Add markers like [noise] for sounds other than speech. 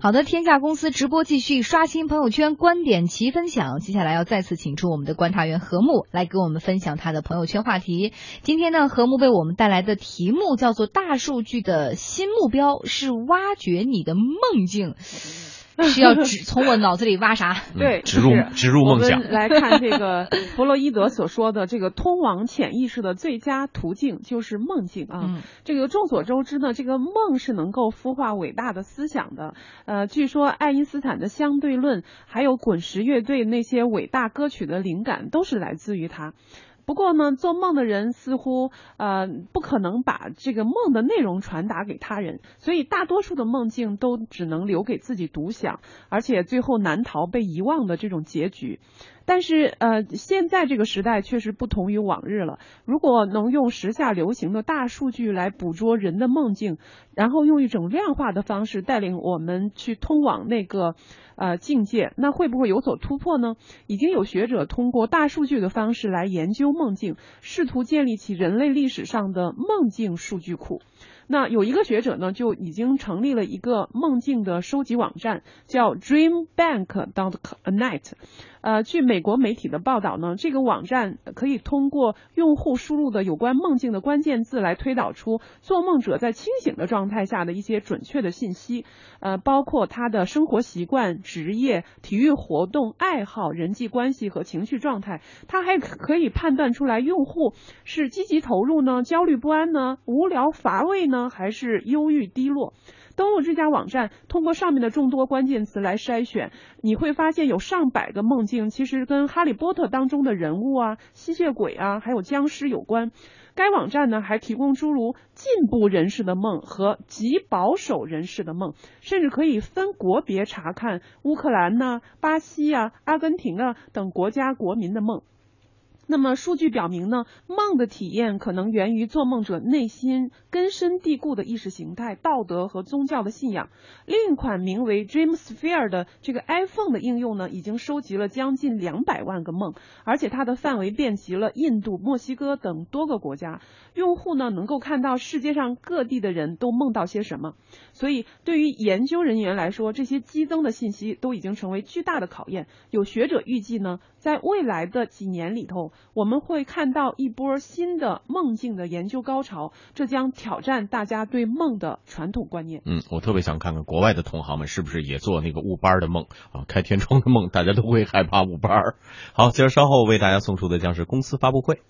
好的，天下公司直播继续刷新朋友圈，观点齐分享。接下来要再次请出我们的观察员何木来给我们分享他的朋友圈话题。今天呢，何木为我们带来的题目叫做“大数据的新目标是挖掘你的梦境”。[laughs] 是要指从我脑子里挖啥？对，植入植入梦想。来看这个 [laughs] 弗洛伊德所说的这个通往潜意识的最佳途径就是梦境啊。嗯这个众所周知呢，这个梦是能够孵化伟大的思想的。呃，据说爱因斯坦的相对论，还有滚石乐队那些伟大歌曲的灵感，都是来自于他。不过呢，做梦的人似乎呃不可能把这个梦的内容传达给他人，所以大多数的梦境都只能留给自己独享，而且最后难逃被遗忘的这种结局。但是呃，现在这个时代确实不同于往日了。如果能用时下流行的大数据来捕捉人的梦境，然后用一种量化的方式带领我们去通往那个呃境界，那会不会有所突破呢？已经有学者通过大数据的方式来研究梦境，试图建立起人类历史上的梦境数据库。那有一个学者呢，就已经成立了一个梦境的收集网站，叫 Dream Bank dot net。呃，据美国媒体的报道呢，这个网站可以通过用户输入的有关梦境的关键字来推导出做梦者在清醒的状态下的一些准确的信息，呃，包括他的生活习惯、职业、体育活动、爱好、人际关系和情绪状态。它还可以判断出来用户是积极投入呢、焦虑不安呢、无聊乏味呢，还是忧郁低落。登录这家网站，通过上面的众多关键词来筛选，你会发现有上百个梦境其实跟《哈利波特》当中的人物啊、吸血鬼啊，还有僵尸有关。该网站呢还提供诸如进步人士的梦和极保守人士的梦，甚至可以分国别查看乌克兰呐、巴西啊、阿根廷啊等国家国民的梦。那么数据表明呢，梦的体验可能源于做梦者内心根深蒂固的意识形态、道德和宗教的信仰。另一款名为 Dreamsphere 的这个 iPhone 的应用呢，已经收集了将近两百万个梦，而且它的范围遍及了印度、墨西哥等多个国家。用户呢能够看到世界上各地的人都梦到些什么。所以对于研究人员来说，这些激增的信息都已经成为巨大的考验。有学者预计呢，在未来的几年里头，我们会看到一波新的梦境的研究高潮，这将挑战大家对梦的传统观念。嗯，我特别想看看国外的同行们是不是也做那个雾班的梦啊，开天窗的梦，大家都会害怕雾班。好，今儿稍后为大家送出的将是公司发布会。